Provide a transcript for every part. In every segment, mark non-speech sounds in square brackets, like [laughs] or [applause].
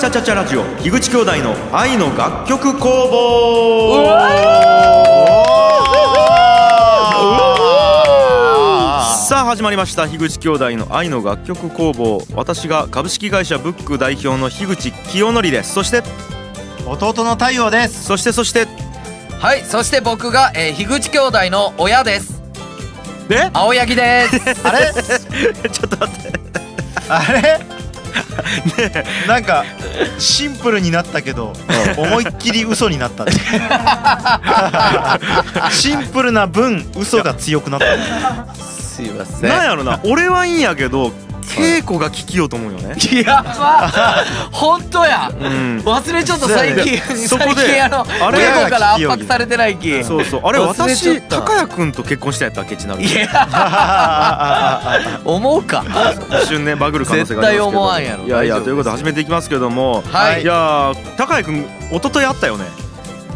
チャチャチャラジオ樋口兄弟の愛の楽曲工房。さあ始まりました。樋口兄弟の愛の楽曲工房。私が株式会社ブック代表の樋口清則です。そして弟の太陽です。そしてそして。はいそして僕が、えー、樋口兄弟の親です。で？青柳です。あれ？[laughs] ちょっと待って。あれ？なんかシンプルになったけど思いっきり嘘になったね。シンプルな分嘘が強くなった。すいませなんやろな。俺はいいんやけど稽古が聞きようと思うよね。やば本当や。うん。忘れちゃった最近。最近あのあれ稽古から圧迫されてないきそうそう。あれ私高谷君と結婚したやったっけ？ちなるいや。[laughs] 思うか。一瞬ねバグる可能性がありますけど。絶対思わんやろ。いやいやということで始めていきますけども。はい。いやー高谷君一昨日会ったよね？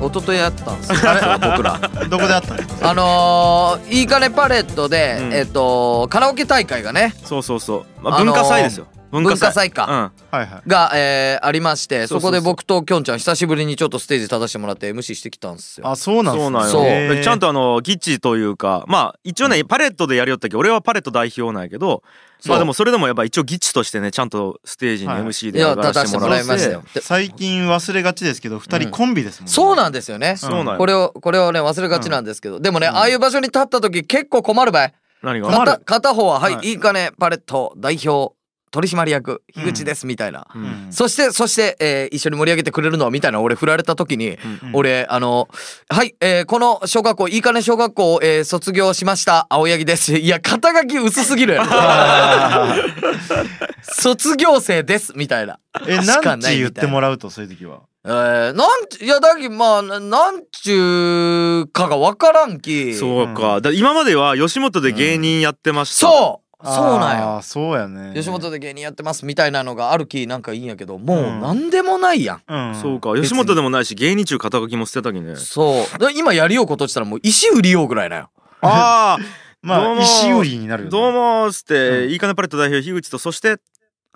一昨日やったんですよ。[laughs] 僕ら。どこであったの？あのー、いいかねパレットで、うん。えっ、とカラオケ大会がね。そうそうそう、まあ、あのー文化祭ですよ文文化祭か。はいはい。が、えーありましてそうそうそう。そこで僕ときょんちゃん久しぶりにちょっとステージ立たせてもらって MC してきたんですよ。あそううんなんそうなんよ。ちゃんとあのギッチというかまあ一応ねパレットでやりよったけど俺はパレット代表なんやけどまあでもそれでもやっぱ一応ギッチとしてねちゃんとステージにはい。MC で上がら立たせて。もせてもらいましたよ。で最近忘れがちですけど二人コンビですもんね。そうなんですよね。そうなんよ。これをこれをね忘れがちなんですけど、でもね、うん。ああいう場所に立った時結構困るばい。何が？困る。片片方は「はい、はい。い、いかねパレット代表取締役樋口です」みたいな、ううん。んそしてそして、えー一緒に盛り上げてくれるのはみたいな俺振られた時に、うん。俺あの「はい、えーこの小学校いいかね小学校を、えー卒業しました青柳です」いや肩書き薄すぎるやろ。[laughs] [laughs] 卒業生ですみたいな。えしか何ち言ってもらうとそういう時は？えー、なんちいやだけどまあななんちゅうかがわからんき。そうか。だ今までは吉本で芸人やってました。そう。そうなんよあーそうやね。吉本で芸人やってますみたいなのがあるきなんかいいんやけどもううん。なんでもないやん、うん。そうか。吉本でもないし芸人中肩書きも捨てたきね。そう。で今やりようことしたらもう石売りようぐらいなよ。ああ [laughs] まあ石売りになるよね。どうもーっつって、うん。いいかねパレット代表樋口とそして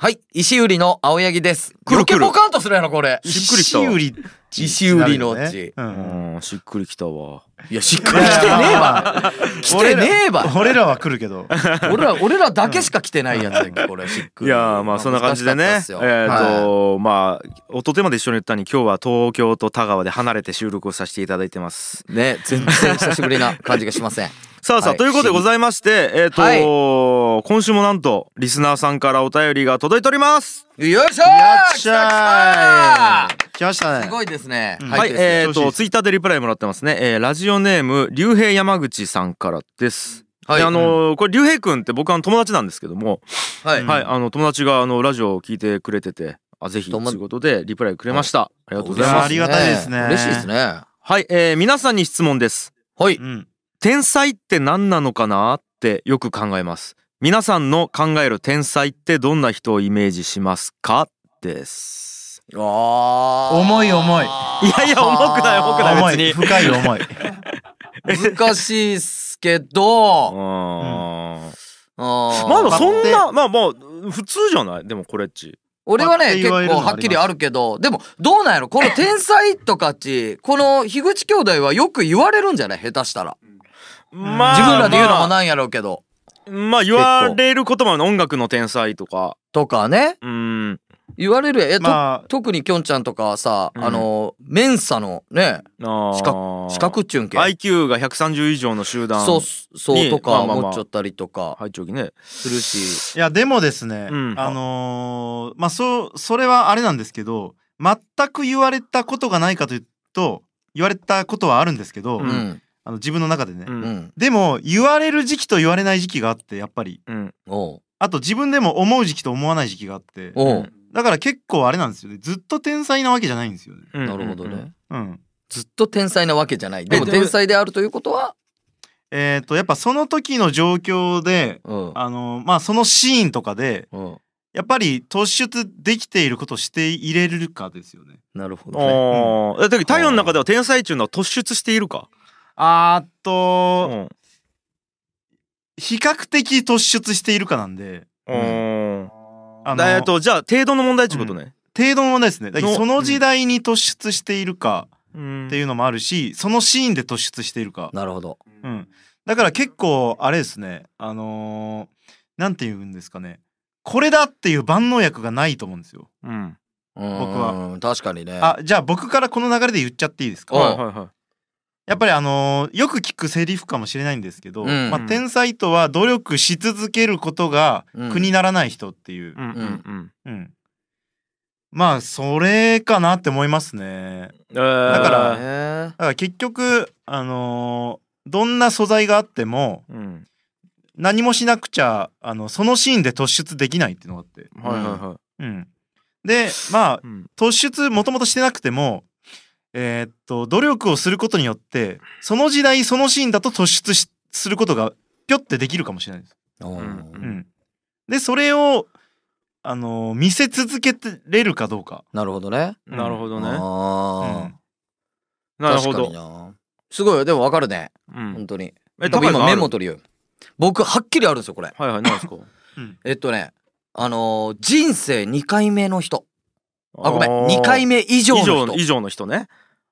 はい石売りの青柳です。来る余計来るポカンとするやろこれ。しっくりきたわ。石売り石売りのなるよちねうん。うんしっくりきたわ。いやしっくりきてねえわ。[laughs] 来てねえわ。俺らは来るけど。俺ら俺らだけしか来てないやつやんけこれしっくり。いやーまあそんな感じでね。難えっしかったっすよ。はい。とまあ一昨日まで一緒に言ったに今日は東京と田川で離れて収録をさせていただいてます。ね全然久しぶりな感じがしませんさあさあ、はい。ということでございましてえっ、と、はい。今週もなんとリスナーさんからお便りが届いております。よいしょやっしゃ来ー。来ましたねたすごいですね、うん。はい、ですえっ、調子いいですとツイッターでリプライもらってますね、えーラジオネーム竜兵山口さんからです。はい。であのーこれ竜兵くんって僕は友達なんですけども、はい、はい。あの友達があのラジオを聞いてくれててあぜひと友いうことでリプライくれました、ありがとうございます。やありがたいですね。嬉しいですね。はい、えー皆さんに質問です。はい。うん天才って何なのかなってよく考えます。皆さんの考える天才ってどんな人をイメージしますか？です。あー。重い重い。いやいや重くない重くない重い。別に。深い重い。[laughs] 難しいっすけあどーあー。まあそん待なまあまあ普通じゃない？でもこれっち。俺はね結構はっきりあるけど。でもどうなんやろ？この天才とかっちこの樋口兄弟はよく言われるんじゃない？下手したらま自分らで言うのもまなんやろうけど。あまあ言われる言葉の音楽の天才とか。とかね。うん。言われるえ、とまあ特にきょんちゃんとかはさ、うん。あのメンサのねあ資ー資格っちゅうんけ？IQ が130以上の集団そうそうにとか思っちゃったりとか。はい長期ね。するし。いやでもですね、うん。あのーまあそうそれはあれなんですけど全く言われたことがないかというと言われたことはあるんですけど、ううんんあの自分の中でね、ううん。んでも言われる時期と言われない時期があってやっぱり。うん。おう。あと自分でも思う時期と思わない時期があっておう。だから結構あれなんですよね。ずっと天才なわけじゃないんですよね。うん。なるほどね、うん。ずっと天才なわけじゃない。でもえでも天才であるということは？えっ、とやっぱその時の状況でうん。あのまあそのシーンとかでうん。やっぱり突出できていることをしていれるかですよね。なるほどね。ああ、だけど太陽の中では天才っていうのは突出しているか？あーっうと、ん。比較的突出しているかなんで。うん。あのえっとじゃあ程度の問題ってことね。程度の問題ですね。その時代に突出しているかうん。っていうのもあるしそのシーンで突出しているか、なるほど。うん、だから結構あれですね。あのーなんて言うんですかね。これだっていう万能薬がないと思うんですよ。うん。僕は。確かにね。あじゃあ僕からこの流れで言っちゃっていいですか？うんはいはいはいやっぱりあのーよく聞くセリフかもしれないんですけど、うん。まあ、天才とは努力し続けることがうん。苦にならない人っていう、うんうんうん。うん。まあそれかなって思いますね。えー。だからねだから結局あのーどんな素材があってもうん。何もしなくちゃあのそのシーンで突出できないっていうのがあって、はいはいはい。うん、でまあうん。突出もともとしてなくてもえーっと努力をすることによってその時代そのシーンだと突出しすることがぴょってできるかもしれないです。うん。うん、でそれをあの見せ続けてれるかどうか。なるほどね。うん。なるほどね。なるほど。すごいよ。でもわかるね。うん。本当に。え僕今メモと取りよ。僕はっきりあるんですよこれ。はいはい何ですか？えっとねあのー人生2回目の人。あごめん。ー。2回目以上の以上人以上の人ね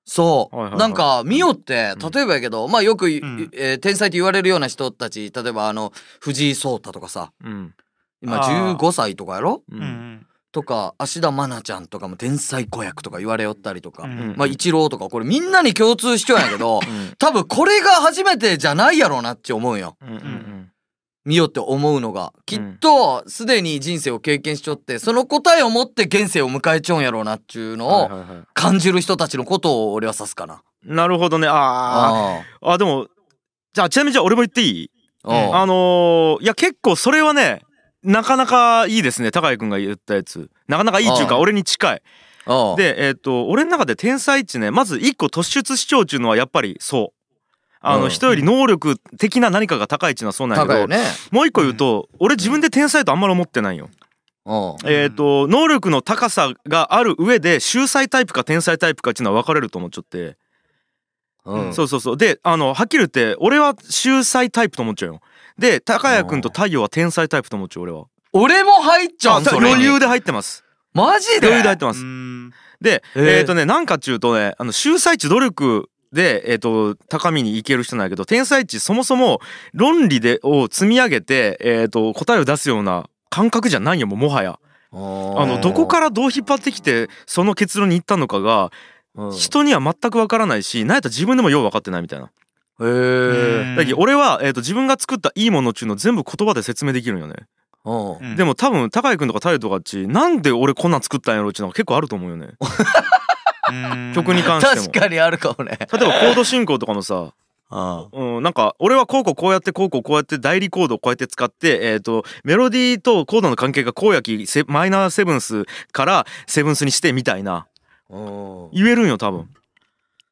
そう、はいはいはい。なんかミオってうん。例えばやけど、まあよく、ん。えー天才と言われるような人たち例えばあの藤井聡太とかさ。うん。今あー。15歳とかやろ？ううんん。とか芦田愛菜ちゃんとかも天才子役とか言われよったりとか、うん。まあ一郎とかこれみんなに共通しちゃうんやけどうん。多分これが初めてじゃないやろうなって思うんよ。うんうん見よって思うのがきっとすでに人生を経験しちょってその答えを持って現世を迎えちゃうんやろうなっていうのを感じる人たちのことを俺は指すかな。なるほどね。ああー。あでもじゃあちなみにじゃあ俺も言っていい？あのーいや結構それはねなかなかいいですね。高井君が言ったやつ。なかなかいいっていうか俺に近い。でえっ、と俺の中で天才値ねまず一個突出主張っていうのはやっぱりそうあの、うん。人より能力的な何かが高いっていうのはそうなんやけど、ね。もう一個言うと、俺自分で天才とあんまり思ってないよ。うん。えっ、と能力の高さがある上で秀才タイプか天才タイプかっていうのは分かれると思っちゃって、うん。そうそうそう。であのはっきり言って俺は秀才タイプと思っちゃうよ。で高谷君と太陽は天才タイプと思っちゃう俺は。俺も入っちゃあうんそれに。余裕で入ってます。マジで？う余裕で入ってます。ん。でえー。えっ、とねなんかっちゅうとねあの秀才値努力で、えー、と高みに行ける人なんやけど天才値そもそも論理でを積み上げて、えー、と答えを出すような感覚じゃないよもうもはやああのどこからどう引っ張ってきてその結論に行ったのかがら人には全く分からないしなんやったら自分でもよう分かってないみたいな。へえだけど俺は、えー、と自分が作ったいいものっていうのを全部言葉で説明できるんよね。うんうんでも多分高井君とか太陽とかっちなんで俺こんなん作ったんやろっていうのが結構あると思うよね。[laughs] うん。曲に関しても。確かにあるかもね。例えばコード進行とかもさ。あうん、なんか俺はこうこうこうやってこうこうこうやって代理コードをこうやって使って、えー、とメロディーとコードの関係がこうやきセマイナーセブンスからセブンスにしてみたいな。うん言えるんよ多分。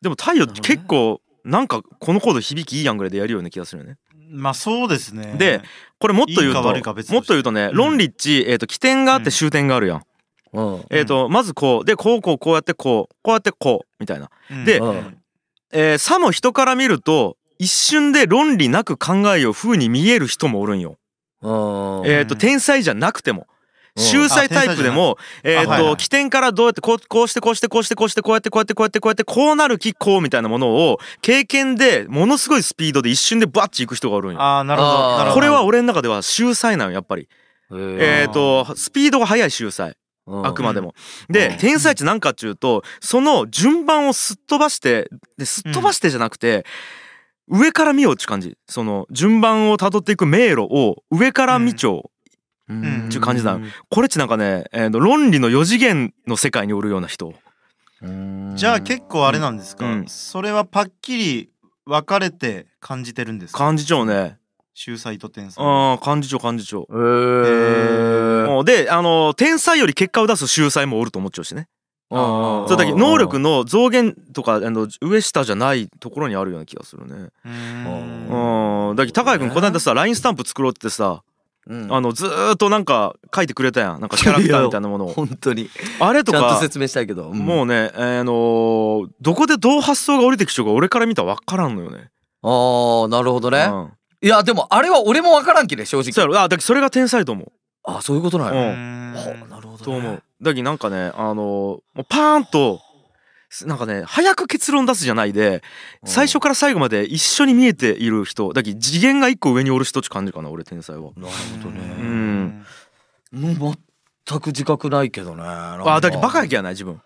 でも太陽なるほどね。結構なんかこのコード響きいいやんぐらいでやるような気がするよね。まあそうですね。でこれもっと言ういいかともっと言うとねうん。論理っち、えー、と起点があっうんて終点があるやん、うんえー、とまずこうでこうこうこうやってこうこうやってこうみたいなうんでうんえー、さも人から見ると一瞬で論理なく考えよう風に見える人もおるんよ。うんえー、と天才じゃなくても。うん秀才タイプでも、えっ、あはいはいと起点からどうやってこうこうしてこうしてこうしてこうしてこうやってこうやってこうやってこうやってこうなるきこうみたいなものを経験でものすごいスピードで一瞬でバッチいく人がおるんよ。ああなるほどあーなるほどこれは俺の中では秀才なのやっぱり。えっ、とスピードが速い秀才あくまでも。で、うん。天才って何かっていうとその順番をすっ飛ばしてですっ飛ばしてじゃなくて、上から見ようって感じ。その順番をたどっていく迷路を上から見ちゃう、うん。ちゅう感じなの。これってなんかね、えーと論理の4次元の世界におるような人。うん。じゃあ結構あれなんですか、うん。それはパッキリ分かれて感じてるんですか？感じちゃうね。秀才と天才。あー感じちゃう感じちゃう。へーであの天才より結果を出す秀才もおると思っちゃうしね。うんそうだけど能力の増減とかあの上下じゃないところにあるような気がするね。うーん。うん。だけど高井君この間さ LINE スタンプ作ろうってさうん。あのずーっとなんか書いてくれたやん。なんかキャラクターみたいなものを。本当に。あれとかちゃんと説明したいけど。もうね、あのーどこでどう発想が降りてきちゃうか俺から見たら分からんのよね。ああなるほどね。うん、いやでもあれは俺もわからんきね正直。そうやろ。あだそれが天才と思う。あそういうことなんうや。うーん。はあなるほどね。と思う。だけどなんかねあのもうパーンとなんかね早く結論出すじゃないで最初から最後まで一緒に見えている人だけど次元が一個上におる人って感じかな俺天才は。なるほどね。ん。もう全く自覚ないけどね。あだけどバカやきやない自分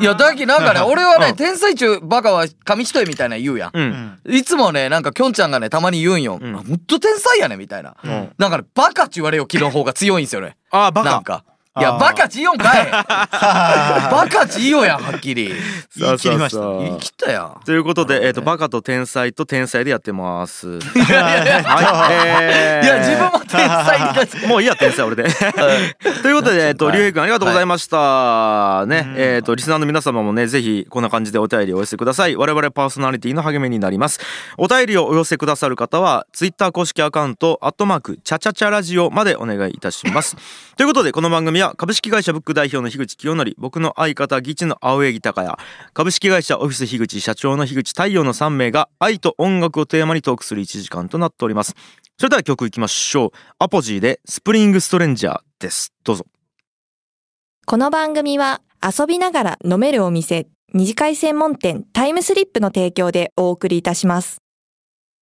いやだけどなんかね俺はうん。ね天才中バカは紙一重みたいな言うやん。ううん。んいつもねなんかきょんちゃんがねたまに言うんよ。うん。ほんと天才やねみたいな。うん。なんかねバカって言われよ気の方が強いんすよね。あバカ。なんかいやバカち言おんかい。[laughs] バカち言おうやんはっきり。言い切りました。そうそうそう言い切ったやん。ということで、えっ、と、バカと天才と天才でやってます。[laughs] はい、えー。いや自分も天才だもういいや、天才俺で。ということで、えっ、と、はい。りゅうへいくんありがとうございました。ねう、ん。えっ、と、リスナーの皆様もね、ぜひ、こんな感じでお便りをお寄せください。我々パーソナリティの励みになります。お便りをお寄せくださる方は、ツイッター公式アカウント、アットマーク、チャチャチャラジオまでお願いいたします。ということで、この番組は、株式会社ブック代表の樋口清則、僕の相方、ギチの青柳高也、株式会社オフィス樋口社長の樋口太陽の3名が、愛と音楽をテーマにトークする1時間となっております。それでは曲いきましょう。アポジーで、スプリングストレンジャーです。どうぞ。この番組は遊びながら飲めるお店、二次会専門店タイムスリップの提供でお送りいたします。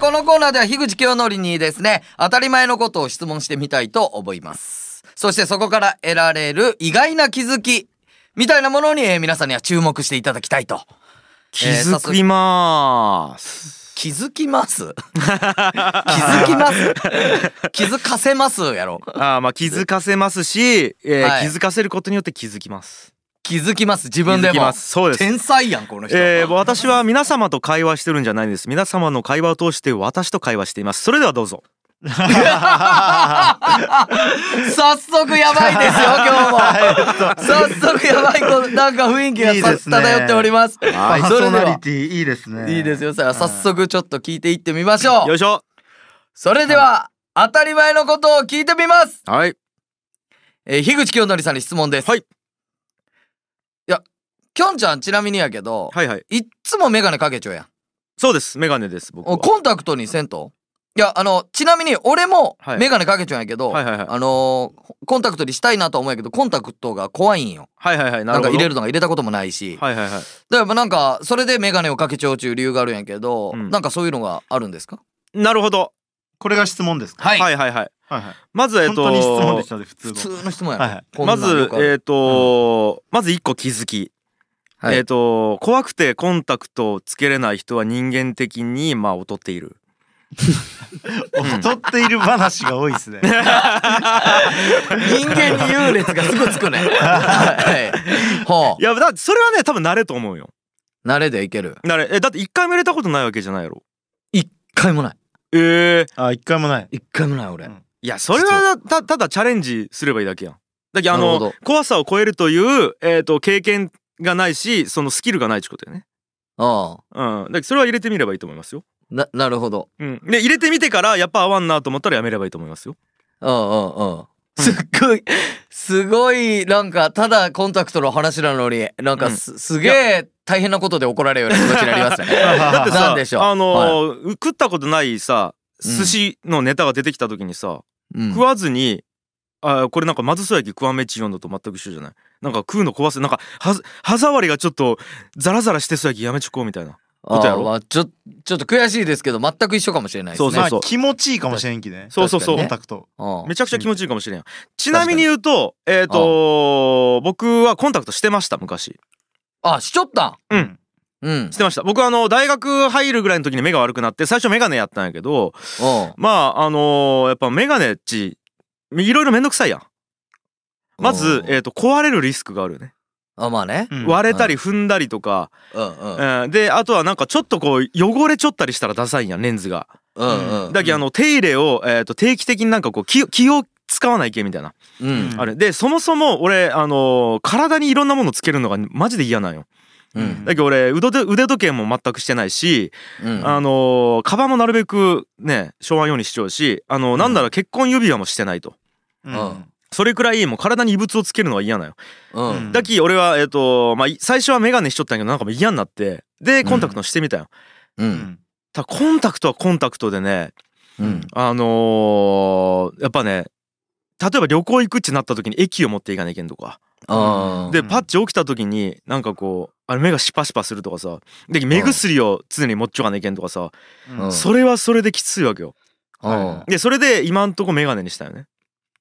このコーナーでは樋口清則にですね当たり前のことを質問してみたいと思います。そしてそこから得られる意外な気づきみたいなものに、えー皆さんには注目していただきたいと。気づきまーす。気づきます？[laughs] 気づきます？気づかせます？やろあーまあ気づかせますし、えーはい。気づかせることによって気づきます。気づきます。自分でも。そうです。天才やんこの人、えー私は皆様と会話してるんじゃないんです。皆様の会話を通して私と会話しています。それではどうぞ。[laughs] 早速やばいですよ [laughs] 今日も。早速やばい。こなんか雰囲気がさい漂っております。パーそれでは。ソナリティいいですね。いいですよ。さあ早速ちょっと聞いていってみましょう。よいしょ。それでは当たり前のことを聞いてみます。はい。えー、樋口清則さんに質問です。はいきょんちゃんちなみにやけどはいはい。いっつもメガネかけちょやんそうです。メガネです。僕は。コンタクトにせんと？いやあのちなみに俺もはいメガネかけちょんやけど、はいはいはい。あのーコンタクトにしたいなとは思うんやけどコンタクトが怖いんよはいはいはい。なるほど。なんか入れるのが入れたこともないし、はいはいはい。だからまあなんかそれでメガネをかけちゃうちゅう理由があるんやけど、うんなんかそういうのがあるんですか？なるほど。これが質問ですか？はい、はいはいはい。はいはいまずえっと。本当に質問でしたね普通普の通の質問やろ、はいはいまずえっと、まず一個気づき。はい。えっと怖くてコンタクトをつけれない人は人間的にまあ劣っている。[laughs] 劣っている話が多いですね。[laughs] 人間に優劣がすぐつくね。[laughs] はい。ほいやだそれはね多分慣れと思うよ。う慣れでいける。慣れえだって一回も入れたことないわけじゃないやろ。一回もない。ええあ一回もない。一回もない俺、うん。いやそれはたただチャレンジすればいいだけやん。だけどあの怖さを超えるというえっと経験がないしそのスキルがないってことよね。あうん。だそれは入れてみればいいと思いますよ。あななるほど。うん。で入れてみてからやっぱ合わんなと思ったらやめればいいと思いますよ。うんうんうん。すっごいすごいなんかただコンタクトの話なのになんかす,、すげえ大変なことで怒られるような気持ちになりますね。だってさなんでしょう。あのー食ったことないさうん。寿司のネタが出てきた時にさ、うん。食わずにあーこれなんかまずそうやき食わんめっち読んだと全く一緒じゃない？なんか食うの壊すなんか歯触りがちょっとザラザラしてそうやきやめちょこうみたいな。ことやろ？まあ、ちょちょっと悔しいですけど全く一緒かもしれないですね。そうそうまあ気持ちいいかもしれんきね。そうそうそう。コンタクトうん。めちゃくちゃ気持ちいいかもしれん、ちなみに言うとえっ、と僕はコンタクトしてました昔。あしちょったん？うん。うん。してました。僕はあの大学入るぐらいの時に目が悪くなって最初メガネやったんやけどうん。まああのーやっぱメガネっちいろいろめんどくさいやんまず、えー、と壊れるリスクがあるよね、あまあね。うん。割れたり踏んだりとか、うんうん。うん。であとはなんかちょっとこう汚れちょったりしたらダサいんやんレンズが、うんうんだけどあの手入れを、えー、と定期的になんかこう気を気を使わないけみたいな、うん。あれ。でそもそも俺あのー体にいろんなものつけるのがマジで嫌なんよ。うん。だけど俺腕時腕時計も全くしてないし、うん。あのーカバンもなるべくね昭和用にしちゃうしあのなんなら結婚指輪もしてないと。うん。うんそれくらいもう体に異物をつけるのは嫌なよ。うん。うん。だき俺はえっ、とまあい最初は眼鏡しちょったんやけどなんかもう嫌になってでコンタクトしてみたよ、ううん。んただコンタクトはコンタクトでねうん。あのーやっぱね例えば旅行行くってなった時に駅を持っていかなきゃいけんとか。でパッチ起きた時になんかこうあれ目がシパシパするとかさで目薬を常に持っちょかなきゃいけんとかさうん。それはそれできついわけよ。うん。でそれで今んとこメガネにしたよね。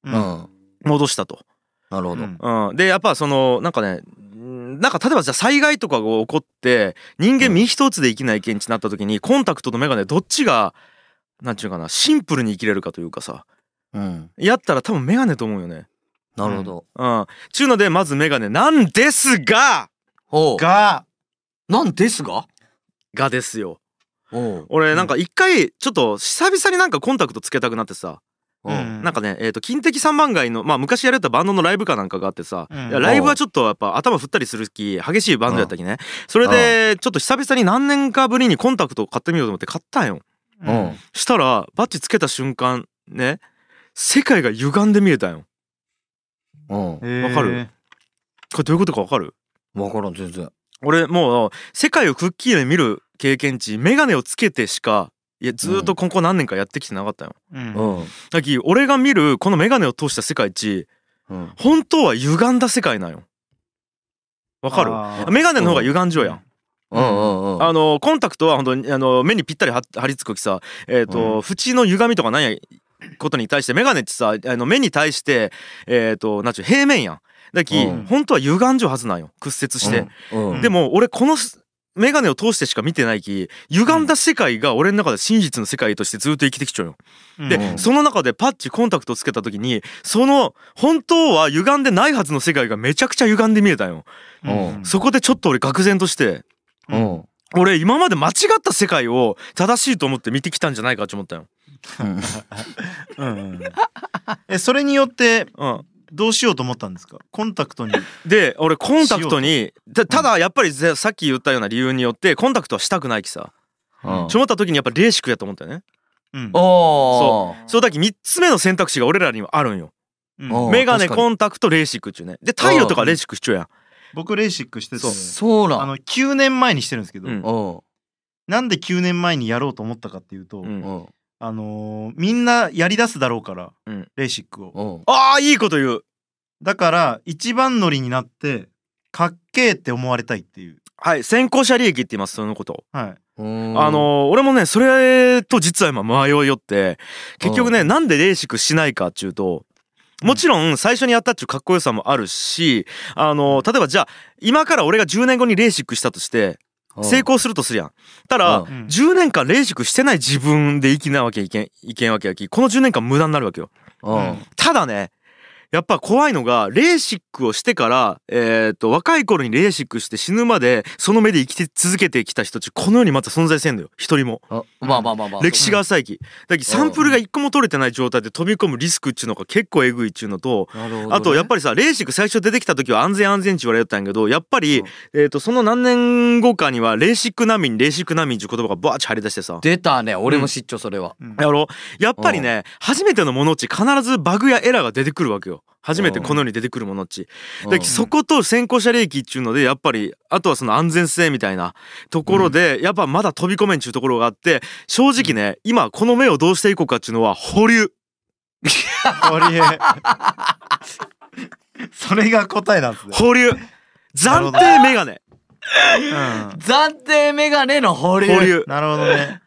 ううんん戻したと、なるほど。うん。うん、でやっぱそのなんかねんなんか例えばじゃあ災害とかが起こって人間身一つで生きないけんちなった時にコンタクトとメガネどっちがなんちゅうかなシンプルに生きれるかというかさ。うん。やったら多分メガネと思うよね。なるほど。うん。ちゅうのでまずメガネなんですがが。なんですが？がですよ。俺なんか一回ちょっと久々になんかコンタクトつけたくなってさ。おううん。なんかね、えー、と金的三番街の、まあ、昔やれたバンドのライブかなんかがあってさ、うん。いやライブはちょっとやっぱ頭振ったりする気激しいバンドやったきね、それでちょっと久々に何年かぶりにコンタクトを買ってみよ。うと思って買ったん。ようん。したらバッチつけた瞬間ね世界が歪んで見えたんよ。うん。わかる？これどういうことかわかる？分からん全然。俺もう世界をくっきり見る経験値メガネをつけてしかいやずーっとここ何年かやってきてなかったよ、うん。うん。だき俺が見るこのメガネを通した世界値うん。本当は歪んだ世界なんよ。わかる？あー。メガネの方が歪んじょうやん、うん。うんうんあのコンタクトは本当にあの目にぴったりは貼り付くきさえっ、と、縁の歪みとかなんやことに対してメガネってさあの目に対してえっ、となんちゅう平面やん。だき、うん。本当は歪んじょうはずなんよ。屈折して、うん。うん。でも俺このすメガネを通してしか見てないき歪んだ世界が俺の中で真実の世界としてずっと生きてきちゃうよ。うん。で、うん。その中でパッチコンタクトをつけた時にその本当は歪んでないはずの世界がめちゃくちゃ歪んで見えたんよ。うん。そこでちょっと俺愕然としてうん。俺今まで間違った世界を正しいと思って見てきたんじゃないかって思ったよ。[laughs] うん。うん。えそれによってうん、どうしようと思ったんですか？コンタクトに。で俺コンタクトにたただやっぱりぜさっき言ったような理由によってコンタクトはしたくないきさ。うん。ちょ思った時にやっぱレーシックやと思ったよね。うん。おー。そう。だけ3つ目の選択肢が俺らにはあるんよ。うん。メガネコンタクトレーシックっちゅうね。で太陽とかレーシックしちゃうやん。僕レーシックしててそうなん。あの9年前にしてるんですけど、うん。うん。なんで9年前にやろうと思ったかっていうと、うん。うんあのーみんなやりだすだろうから、うん。レーシックを。う。んああいいこと言う。だから一番乗りになってかっけえって思われたいっていう。はい先行者利益って言いますそのこと。を。はい。うんあのー俺もねそれと実は今迷いよって結局ね、うん。なんでレーシックしないかっちゅうともちろん最初にやったっちゅうかっこよさもあるしあのー例えばじゃあ今から俺が10年後にレーシックしたとして成功するとするやん。たら、うんうん10年間レーシックしてない自分で生きなわけいけんいけんわけやきこの10年間無駄になるわけよ。うんただねやっぱ怖いのがレーシックをしてから、えー、と若い頃にレーシックして死ぬまでその目で生きて続けてきた人たちこの世にまた存在せんのよ。一人も。あまあまあまあまあ歴史が浅いきだけどサンプルが一個も取れてない状態で飛び込むリスクっちゅうのが結構えぐいっちゅうのとね。あとやっぱりさレーシック最初出てきた時は安全安全って言われてたんやけどやっぱり、うん。えー、とその何年後かにはレーシック難民レーシック難民っていう言葉がバーッチ張り出してさ。出たね。俺も知っちょそれは。うんやろ？やっぱりね初めてのものっち必ずバグやエラーが出てくるわけよ初めてこの世に出てくるものっち。うん。でそこと先行者利益っちゅうのでやっぱりあとはその安全性みたいなところでやっぱまだ飛び込めんちゅうところがあって正直ね今この目をどうしていこうかっちゅうのは保留。これ [laughs] それが答えなんですね、保留。暫定メガネ。暫定メガネの保留。保留。なるほどね。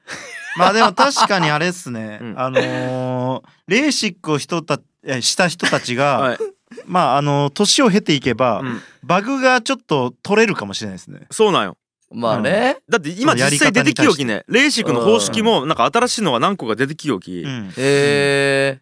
まあでも確かにあれっすね、うん。あのーレーシックを人たえした人たちが、[laughs] はい、まああの年を経ていけば、うん。バグがちょっと取れるかもしれないですね。そうなんよ。まあね。だって今実際出てきよきね。レーシックの方式もなんか新しいのが何個か出てきよき、うん。へえ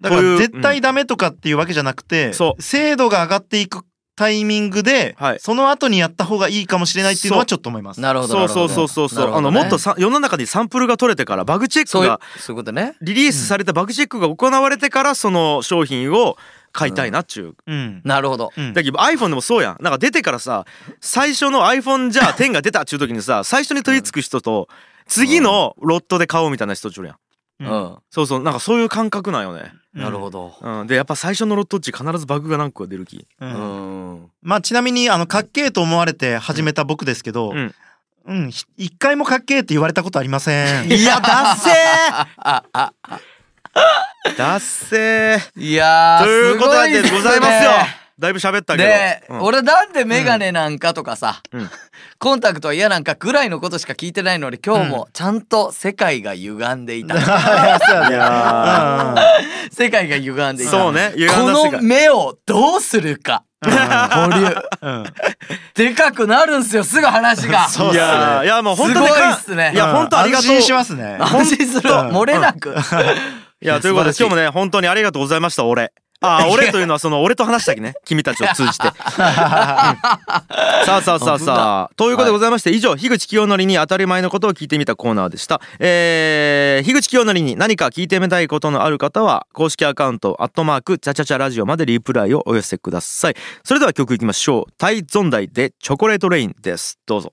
だからこういう絶対ダメとかっていうわけじゃなくて、そう。精度が上がっていくタイミングで、はい。その後にやった方がいいかもしれないっていうのはちょっと思います。なるほどそうそうそうそうそう、あのもっとさ世の中にサンプルが取れてからバグチェッそういうクがそういうことね。リリースされたバグチェックが行われてからその商品を買いたいなっちゅう。うん。なるほど。うん。だけど iPhone でもそうやん。なんか出てからさ最初の iPhone じゃあ10が出たっちゅう時にさ最初に取り付く人と次のロットで買おうみたいな人ちょるやんううん。んそうそうなんかそういう感覚なんよね、なるほど。うん、でやっぱ最初のロットっち必ずバグが何個か出る気。ううん。んまあちなみにあのかっけえと思われて始めた僕ですけど、ううん。一回もかっけえって言われたことありません。いやだっせああー。だっせー。いやーということですごいっすね。ございますよだいぶ喋ったけど、で、うん。俺なんでメガネなんかとかさ、うん。コンタクトは嫌なんかぐらいのことしか聞いてないのに今日もちゃんと世界が歪んでいた、[laughs] うだねいや世界が歪んでいた。そうね。この目をどうするか。保留うん。でかくなるんすよすぐ話が。[laughs] そうっすね。いやもう本当にすごいかっすね。いや本当ありがとう。安心しますね。安心する。うん漏れなく。いやということで今日もね本当にありがとうございました俺ああ俺というのはその俺と話したきね。[laughs] 君たちを通じて、[laughs] うん。さあさあさあさあ。ということでございまして以上樋口清則に当たり前のことを聞いてみたコーナーでした。えー、樋口清則に何か聞いてみたいことのある方は公式アカウントアットマークチャチャチャラジオまでリプライをお寄せください。それでは曲いきましょう。タイゾンダイでチョコレートレインです。どうぞ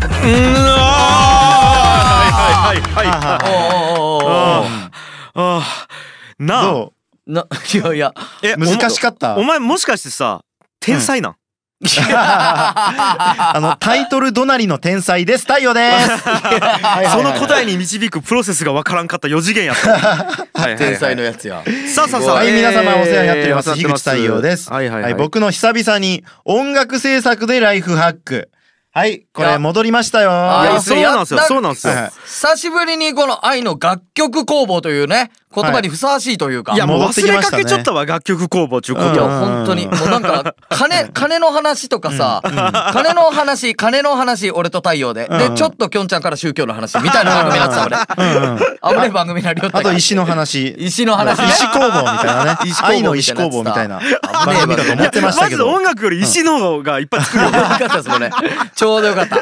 はいはいはいはい。おーおーおーおーああなあどないやいや。えう難しかった？お前もしかしてさ天才なん、あのタイトル隣の天才です。太陽です。[laughs] その答えに導くプロセスがわからんかった4次元やった。[laughs] はいはいはい。天才のやつや。さあさあさあ、はい、皆様お世話になっております。えー樋口太陽です。はいはい。はい、僕の久々に音楽制作でライフハック。はい、これ戻りましたよ。あーいやそうなんですよそうなんですよ、はい久しぶりにこの愛の楽曲工房というね言葉にふさわしいというか、いやもう忘れかけちゃったわ楽曲工房ちゅうこといやうん。本当に。もうなんか金金の話とかさ、金の話金の話俺と太陽で、うん。でちょっときょんちゃんから宗教の話みたいな番組になってた俺うんうん。危ない番組になりよあと石の話。石の話。ね石工房みたいなね。石工房愛の石工房みたいな番組だと思ってましたけど。まず音楽より石の方がいっぱい作る。よ、よかったですこれちょうどよかった。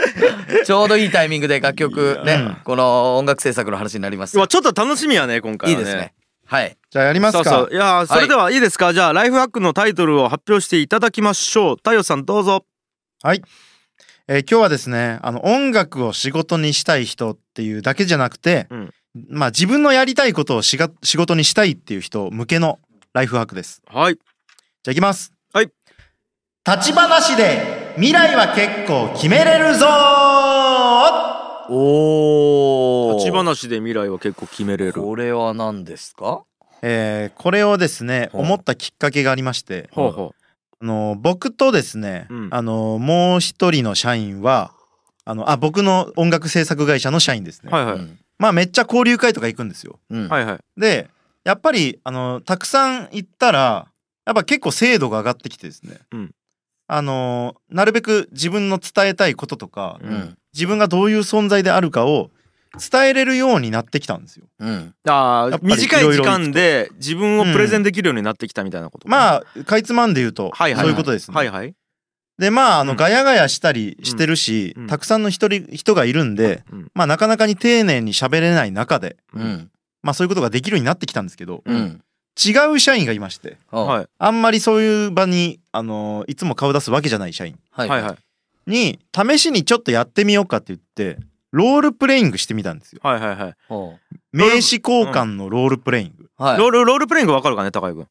ちょうどいいタイミングで楽曲ね、うん。この音楽制作の話になります。うわちょっと楽しみやね今回いいですねはいじゃあやりますか。そうそういやーそれではいいですか、じゃあライフハックのタイトルを発表していただきましょう太陽さんどうぞはい。えー今日はですね、あの音楽を仕事にしたい人っていうだけじゃなくて、うんまあ自分のやりたいことをしが仕事にしたいっていう人向けのライフハックです。はいじゃあ行きます。はい。立ち話で未来は結構決めれるぞー。お立ち話で未来は結構決めれる。これは何ですか？えーこれをですね、思ったきっかけがありまして、ほうほあの僕とですね、うん。あのもう一人の社員は、あのあ僕の音楽制作会社の社員ですね。うはいはい、うん。まあめっちゃ交流会とか行くんですよ。うん。はいはい。でやっぱりあのたくさん行ったらやっぱ結構精度が上がってきてですね、うんあのなるべく自分の伝えたいこととか、うん。自分がどういう存在であるかを伝えれるようになってきたんですよ。うん。あーやっぱり短い時間で自分をプレゼンできるようになってきたみたいなことまああかいつまんで言うと、はいはいそういうことですね。はいはい。でまああうん。のガヤガヤしたりしてるし、うん。たくさんの人人がいるんで、うん。まあなかなかに丁寧に喋れない中で、うん。まあそういうことができるようになってきたんですけど、うん違う社員がいましてあんまりそういう場にあのいつも顔出すわけじゃない社員。はい。はいはい。に試しにちょっとやってみようかって言ってロールプレイングしてみたんですよ。はいはいはい。ほ名刺交換のロールプレイング、うはい。ロールロールプレイングわかるかね高井君。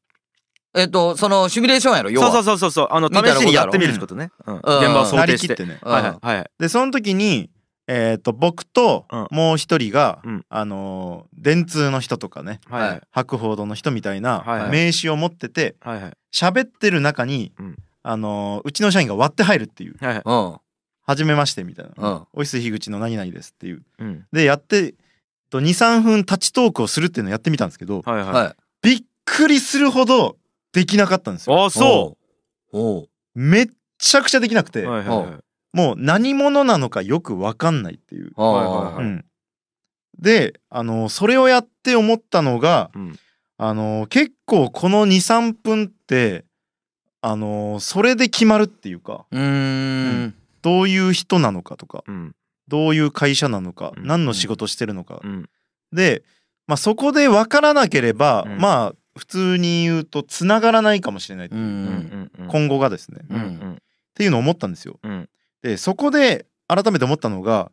えっとそのシミュレーションやろ要は。そうそうそうそうそう。あの試しにやってみるってことね、うん。うん。現場を想な定して。りきってね。はいはい。でその時にえっ、と僕とうん。もう一人が、うん。あのー電通の人とかねはいはい。博報堂の人みたいな名刺を持っててはいはい。喋ってる中に、うん。あのーうちの社員が割って入るっていう。はいはい。じめましてみたいな。うん。オフィス樋口の何々ですっていう。うん。でやって23分タッチトークをするっていうのをやってみたんですけどはいはい、はい。びっくりするほどできなかったんですよ。ああそおう。めっちゃくちゃできなくて、うはいはいはいもう何者なのかよく分かんないっていう、はいはいはい。うん。であのそれをやって思ったのがうん。あの結構この23分ってあのそれで決まるっていうかうーん。どういう人なのかとかうん。どういう会社なのか、うん。何の仕事してるのか、うん。で、まあ、そこで分からなければ、うん。まあ普通に言うとつながらないかもしれない、ううんんうん今後がですね、っうんうん。ていうのを思ったんですよ。うんでそこで改めて思ったのが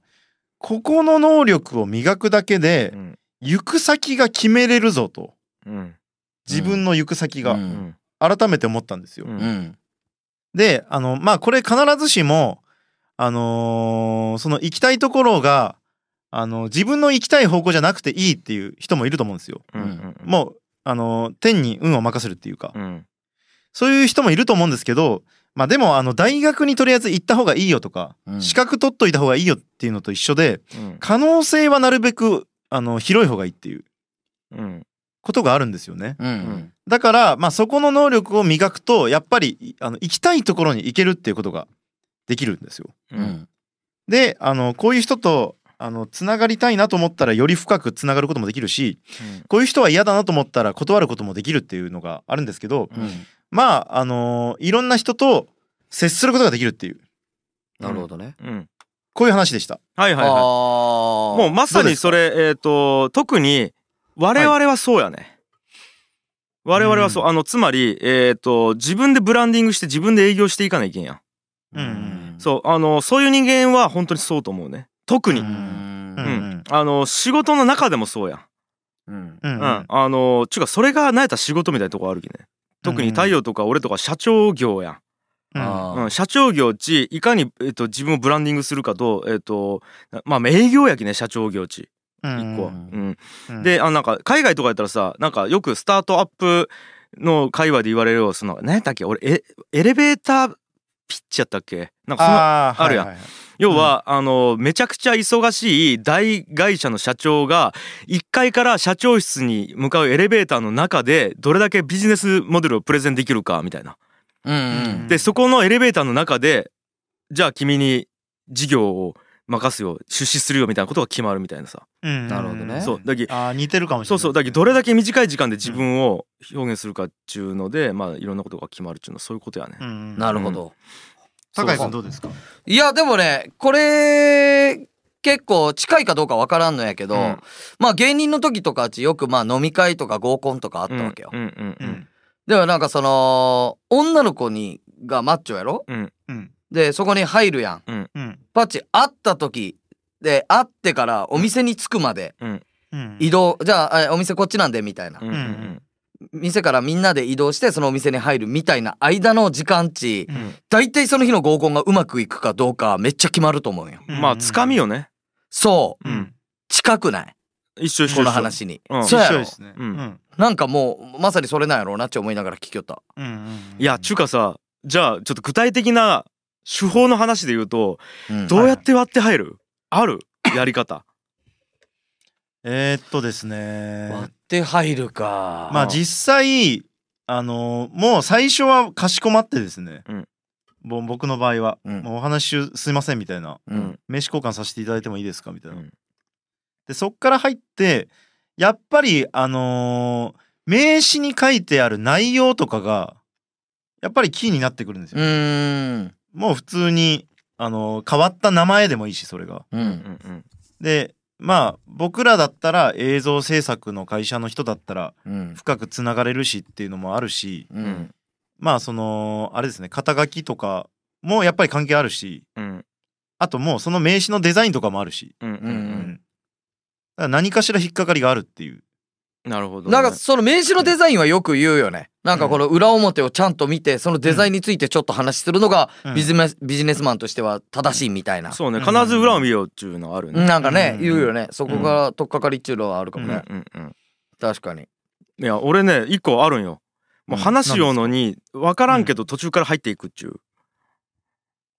ここの能力を磨くだけでうん。行く先が決めれるぞと。うん。自分の行く先が。ううん。ん改めて思ったんですよ。であのまあこれ必ずしもあのーその行きたいところがあの自分の行きたい方向じゃなくていいっていう人もいると思うんですよ。うん。うん。もうあのー天に運を任せるっていうか、うん。そういう人もいると思うんですけどまあでもあの大学にとりあえず行った方がいいよとか、うん。資格取っといた方がいいよっていうのと一緒でうん。可能性はなるべくあの広い方がいいっていううん。ことがあるんですよね。うんだからまあそこの能力を磨くとやっぱりいあの行きたいところに行けるっていうことができるんですよ。ううん。んであのこういう人とあのつながりたいなと思ったらより深くつながることもできるしこういう人は嫌だなと思ったら断ることもできるっていうのがあるんですけどうんまああのいろんな人と接することができるっていう。なるほどね。うん。こういう話でした。はいはいはい。あもうまさにそれえっと特に我々はそうやね。我々はそう。あのつまりえっと自分でブランディングして自分で営業していかないけんや。ん。うん。そう。あのそういう人間は本当にそうと思うね。特に。ううんん。うん。あの仕事の中でもそうや。ん。うんうん。うん、あのちゅうかそれが何やったら仕事みたいなとこあるきね特に太陽とか俺とか社長業やん、うん、社長業ちいかに、えっと、自分をブランディングするかとえっとまあ営業やきね社長業ちうん。一個は、うん。うん。うん。であなんか海外とかやったらさなんかよくスタートアップの会話で言われるよその何やったっけ俺エエレベーターピッチやったっけ？なんかそのあるやんはいはい。はい要は、あのめちゃくちゃ忙しい大会社の社長が1階から社長室に向かうエレベーターの中でどれだけビジネスモデルをプレゼンできるかみたいな。うんうん。でそこのエレベーターの中でじゃあ君に事業を任すよ出資するよみたいなことが決まるみたいなさ。うん。なるほどね。そうだけあー似てるかもしれない。そうそうだけどどれだけ短い時間で自分を表現するかっちゅうのでまあいろんなことが決まるっちゅうのはそういうことやね。うんなるほど。酒井君どうですか？いやでもねこれ結構近いかどうかわからんのやけど、うん。まあ芸人の時とかちよくまあ飲み会とか合コンとかあったわけよ、うんうんうん。でもなんかその女の子にがマッチョやろ？うん。うんでそこに入るやん。うん。パッチ会った時で会ってからお店に着くまで。うん。移動じゃああお店こっちなんでみたいな。うんうん店からみんなで移動してそのお店に入るみたいな間の時間値うん。大体その日の合コンがうまくいくかどうかめっちゃ決まると思うよ。うん。まあつかみよね。そう。うん。近くない？一緒一緒一緒。この話に。うん。そうやろ？一緒ですね。うん。うん。なんかもうまさにそれなんやろうなって思いながら聞きよった。うんうん。いやちゅうかさじゃあちょっと具体的な手法の話で言うとうん。どうやって割って入る？ある？やり方。えーっとです割ねって入るか。まあ実際あのもう最初はかしこまってですね、うん。僕の場合は、うん。もうお話しすいませんみたいな。うん。名刺交換させていただいてもいいですか？みたいな、うん。でそっから入ってやっぱりあのー名刺に書いてある内容とかがやっぱりキーになってくるんですうよ、ーんもう普通にあのー変わった名前でもいいしそれが。ううんんでまあ僕らだったら映像制作の会社の人だったらうん。深くつながれるしっていうのもあるしううん。んまあそのあれですね肩書きとかもやっぱり関係あるしうん。あともうその名刺のデザインとかもあるし、うんうんううんん、だから何かしら引っかかりがあるっていうなるほどね。なんかその名刺のデザインはよく言うよね。なんかこの裏表をちゃんと見てそのデザインについてちょっと話するのがうん。ビジネスビジネスマンとしては正しいみたいな。そうね必ず裏を見ようっていうのはあるねなんかねうん。言うよね。そこが取っかかりっちゅうのはあるかうんうもねんうん。確かに。いや俺ね一個あるんよ。もううん話しようのに分からんけど途中から入っていくっちゅう。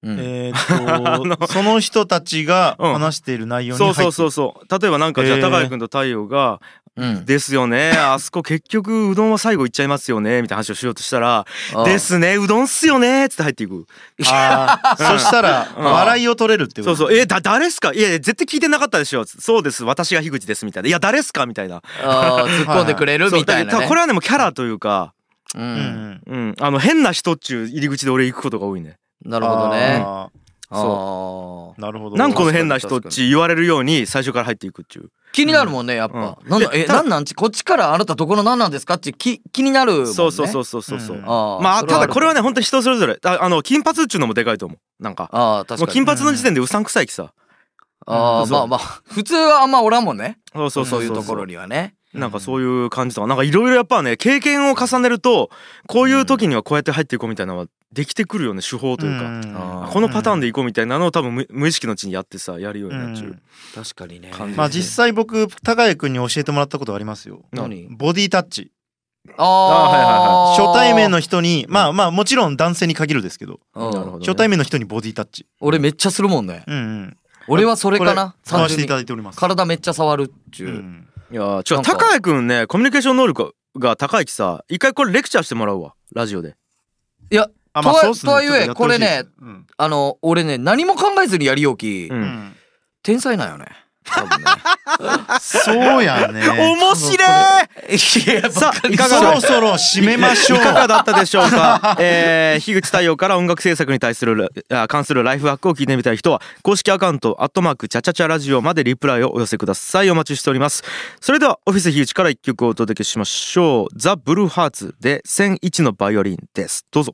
うん。えーっと [laughs] その人たちがうん。話している内容にそう入ってそうそうそう例えばなんかじゃあ高井君と太陽がうん「ですよね。あそこ結局うどんは最後いっちゃいますよね」みたいな話をしようとしたら「あですねうどんっすよね」っつって入っていく。そしたらうん。笑いを取れるってこと？そうそう「えだ誰っすか？いやいや絶対聞いてなかったでしょ」そうです。私が樋口です」みたいな「いや誰っすか?」みたいな。突っ込んでくれる？みたいなこれはねもうキャラというかううん。んうん。あの変な人っちゅう入り口で俺行くことが多いね。なるほどね。あそーなるほど。なんこの変な人っち言われるように最初から入っていくっちゅう気になるもんねやっぱ、なんだえなんなん？ちこっちからあなたどこのなんなんですか？って気気になるもんね。そうそうそうそうそう。そううん。あーまあただこれはね本当に人それぞれ。ああの金髪っちゅうのもでかいと思う。なんか。ああ確かにもう金髪の時点でうさんくさいきさ。ああそう。まあまあ普通はあんまおらんもんね。そうそう。そういうところにはねなんかそういう感じとかなんかいろいろやっぱね経験を重ねるとこういう時にはこうやって入っていこうみたいなのはできてくるよね手法というか、このパターンでいこうみたいなのを多分無無意識のうちにやってさやるようになっちゃう、うん。確かにね。まあ実際僕高谷君に教えてもらったことありますよ。何？ボディタッチ。あ初対面の、の人にまあまあもちろん男性に限るですけど。うん。なるほどね。初対面の人にボディタッチ。俺めっちゃするもんね。うんうん。俺はそれかな？これ使わせていただいております。体めっちゃ触るっちゅう、うんいやーちょなんか。高谷君ねコミュニケーション能力が高いきさ一回これレクチャーしてもらうわラジオで。いやあとはそうっすね。とはいえこれねうん。あの俺ね何も考えずにやりよき、ううんん。天才なんよね多分ね。そうやね。面白い。さあいかそがろ。そろ締めましょう。いかがだったでしょうか、[laughs] えー、樋口太陽から音楽制作に対するあ関するライフワークを聞いてみたい人は公式アカウント「アットマークチャチャチャラジオ」までリプライをお寄せください。お待ちしております。それではオフィス樋口から一曲お届けしましょう「ザ・ブルーハーツ」で1001のバイオリンです。どうぞ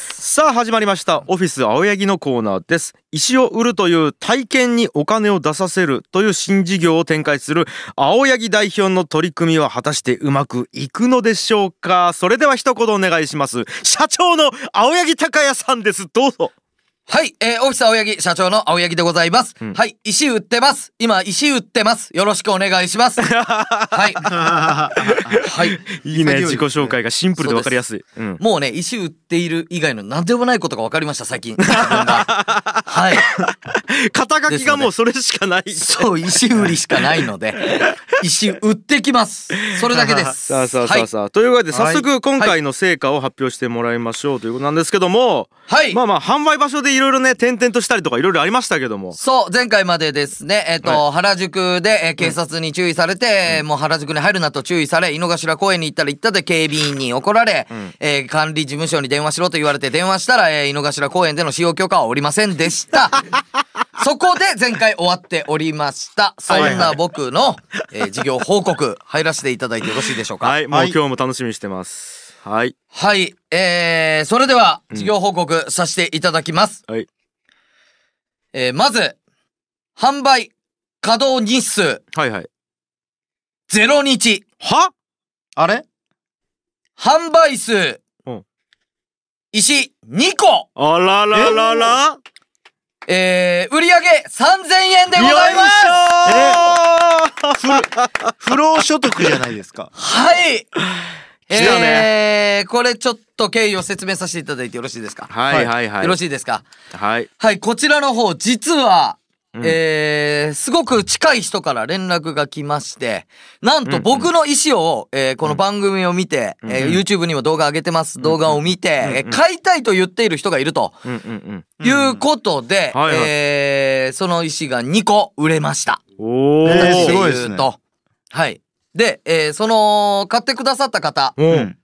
さあ始まりました。オフィス青柳のコーナーです。石を売るという体験にお金を出させるという新事業を展開する青柳代表の取り組みは果たしてうまくいくのでしょうか？それでは一言お願いします。社長の青柳隆也さんです。どうぞ。はい、えー、オフィス青柳社長の青柳でございます、ん。はい石売ってます。今石売ってます。よろしくお願いします。[laughs] はい。はい。いいね自己紹介がシンプルでわかりやすい。うん。もうね石売っている以外の何でもないことが分かりました最近。[laughs] はい。肩書きがもうそれしかない。そう石売りしかないので [laughs] 石売ってきます。それだけです。さあさあさはいあ。さあ、というわけで早はい。速今回の成果を発表してもらいましょうということなんですけども、はい。まあまあ販売場所でいろいろね転々としたりとかいろいろありましたけども。そう、前回までですね、えっ、と、原宿で、えー警察に注意されて、もう原宿に入るなと注意され、井の頭公園に行ったら行ったで警備員に怒られ、ん。えー管理事務所に電話しろと言われて電話したら、えー井の頭公園での使用許可はおりませんでした。[laughs] そこで前回終わっておりました。そんな僕の、えー事業報告入らせていただいてよろしいでしょうか。はいもうはい今日も楽しみにしてますはい。はい。えー、それでは、事業報告させていただきます。はい。えー、まず、販売稼働日数。はいはい。0日。は？あれ？販売数。うん、石2個。あらららら。えー、売上3000円でございます。不労所得じゃないですか。はい来たえー、これちょっと経緯を説明させていただいてよろしいですか？はいはいはい。よろしいですか？はい。はい、こちらの方、実は、うん。えー、すごく近い人から連絡が来まして、なんと僕の意思を、えーこの番組を見て、うん。えー YouTube にも動画上げてます、動画を見て、うん。えー買いたいと言っている人がいると。うんうんうん。いうことで、はいはい。えーその石が2個売れました。おー。形すごいですね。はい。で、えーその、買ってくださった方、ううん。ん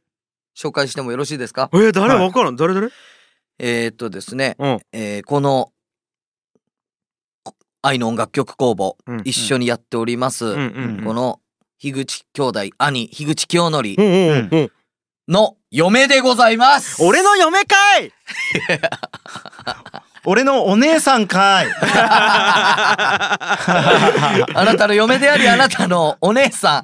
紹介してもよろしいですか？えー、誰？からん。誰？誰？えーっとですね、うん。えーこの、こ愛の音楽曲工房、うん。一緒にやっております、うん。うん。この、樋口兄弟、兄、樋口清則うん。うん。うん。うん。の嫁でございます。俺の嫁かい [laughs] 俺のお姉さんかい。[laughs] あなたの嫁でありあなたのお姉さ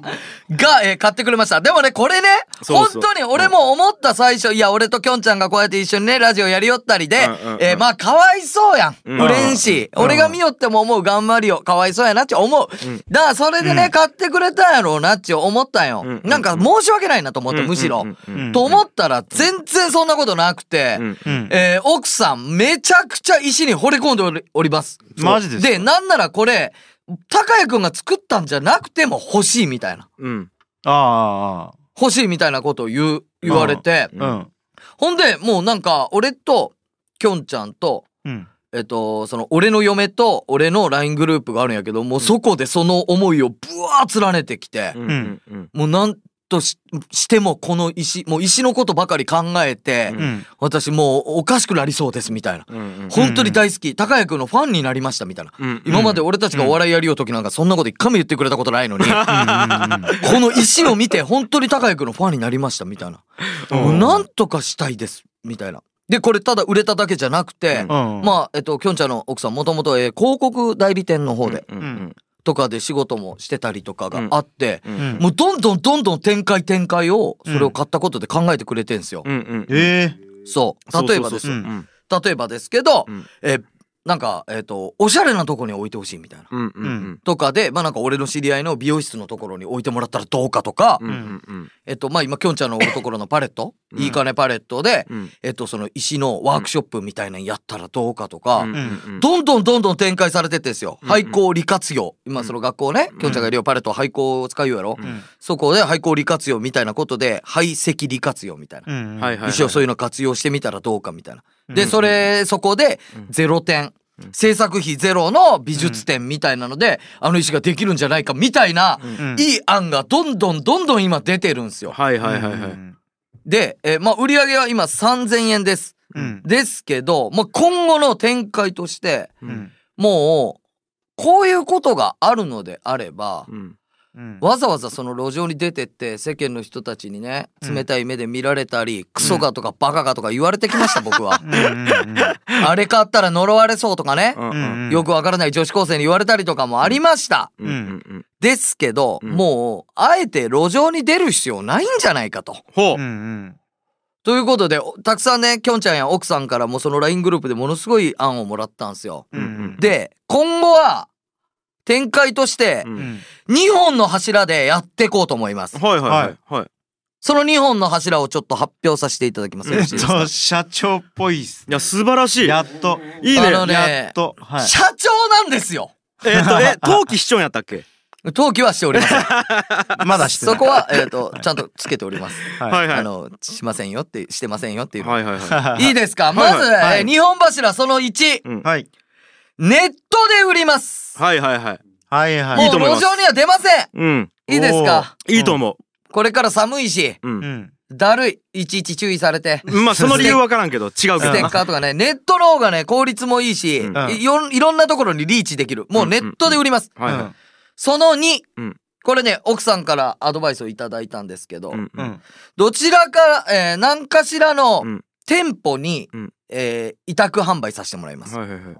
んが、えー買ってくれました。でもね、これね、そうそう。本当に俺も思った最初、いや、俺ときょんちゃんがこうやって一緒にね、ラジオやりよったりで、うんうんうん。えーまあ、かわいそうやん。うん。売れんし、うん。俺が見よっても思う頑張りよ。かわいそうやなって思う。だから、それでね、買ってくれたんやろうなって思ったんよ。うん。なんか、申し訳ないなと思って、むしろ。うんうん。うん。うん。と思ったら、全然そんなことなくて、うん。うん。えー奥さん、めちゃくちゃ石に惚れ込んでおります。マジですか？で、なんならこれ、高谷くんが作ったんじゃなくても欲しいみたいな。うん。ああ欲しいみたいなことを言う、言われて。うん。ほんで、もうなんか、俺と、きょんちゃんと、うん。えっと、その、俺の嫁と、俺の LINE グループがあるんやけど、もうそこでその思いをブワー連ねてきて、うん。もうなんとししてもこの石、もう石のことばかり考えて、うん私もうおかしくなりそうですみたいな。うんうん本当に大好き、高谷くんのファンになりましたみたいな。うん今まで俺たちがお笑いやりよう時なんかそんなこと一回も言ってくれたことないのに、この石を見て本当に高谷くんのファンになりましたみたいな。もうなんとかしたいですみたいな。で、これただ売れただけじゃなくて、うんまあ、えっと、きょんちゃんの奥さんもともとえー広告代理店の方で、とかで仕事もしてたりとかがあって、うん。うんもうどんどんどんどん展開展開を、それを買ったことで考えてくれてんすよ。うんうんええそう。例えばです例えばですけど、うん。えーなんか、えっ、と、おしゃれなとこに置いてほしいみたいな。うんうんうん。とかで、まあなんか俺の知り合いの美容室のところに置いてもらったらどうかとか、うんうんうん。えっと、まあ今、きょんちゃんのところのパレット、うん。いいかねパレットで、うん。えっと、その石のワークショップみたいなのやったらどうかとか、うんうんどんどんどんどん展開されてってんですよ。うん廃校利活用。今その学校ね、ん。きょんちゃんがいるよ、パレットは廃校を使うよやろ。うん。そこで廃校利活用みたいなことで、廃石利活用みたいな。うん。はいはい石をそういうの活用してみたらどうかみたいな。うん。で、それ、そこで、ゼロ点。制作費ゼロの美術展みたいなので、あの石ができるんじゃないかみたいな、うん。いい案がどんどんどんどん今出てるんですよ。はいはいはいはい。で、えーまあ、売り上げは今3000円です。うん。ですけど、まあ、今後の展開として、うん。もう、こういうことがあるのであれば、うん。うんわざわざその路上に出てって世間の人たちにね、冷たい目で見られたり、クソがとかバカがとか言われてきました、僕は。うんうんうん。[laughs] あれ買ったら呪われそうとかね、うんうんうん。よくわからない女子高生に言われたりとかもありました。うんうんですけど、うん。もう、あえて路上に出る必要ないんじゃないかと。ほう。んうん。ということで、おたくさんね、きょんちゃんや奥さんからもその LINE グループでものすごい案をもらったんですよ。ううん。で、今後は、展開としてう、うん。ん2本の柱でやっていこうと思います。はいはいはい。はい。その2本の柱をちょっと発表させていただきます。よえっと社長っぽいっすいや素晴らしい。やっと。いいね。ねやっと。はい。社長なんですよ。えっとえ冬季市長やったっけ？登記はしておりません。[laughs] まだしてない。そこは、えっ、と、ちゃんとつけております。はい。はいはい。あの、しませんよって、してませんよっていうの。はいはいはい。いいですか？いまず、はい。えー日本柱その1、はいネットで売ります。はいはいはい。はいはい。もういいと思います。路上には出ません。うん。いいですか？いいと思これから寒いし、うううん。んだるい。いちいち注意されて。まあその理由わからんけど違うけスどテッカーとかね、ネットの方がね、効率もいいし、うん。いよいろんなところにリーチできる。もうネットで売ります。はいはい。その2、うん。これね、奥さんからアドバイスをいただいたんですけど、うん。ううん。んどちらか、えー何かしらのうん。店舗に、うん。えー委託販売させてもらいます。はいはいはい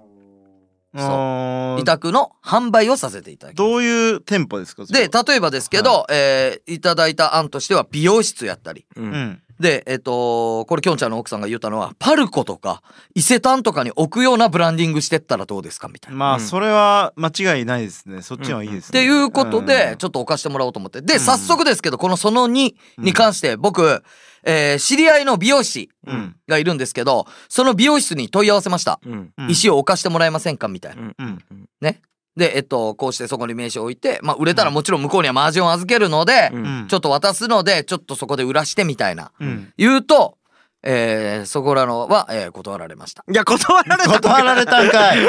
あー。委託の販売をさせていただきます。どういう店舗ですか？で、例えばですけど、えーいただいた案としては美容室やったり。ううん。んで、えっ、と、これきょんちゃんの奥さんが言ったのは、パルコとか、伊勢丹とかに置くようなブランディングしてったらどうですかみたいな。まあうん。それは間違いないですね。そっちの方がいいですね。っていうことで、うん。ちょっと置かしてもらおうと思って。で、早速ですけど、このその2に関して、僕、えー知り合いの美容師うん。がいるんですけど、その美容室に問い合わせました。うん。うん。石を置かしてもらえませんかみたいな。うん。うん。ね。で、えっと、こうしてそこに名刺を置いて、まあ、売れたらもちろん向こうにはマージンを預けるので、うん。うんちょっと渡すので、ちょっとそこで売らしてみたいな。うん。言うと、えーそこらのは、えー断られました。いや断られた断られたんかい。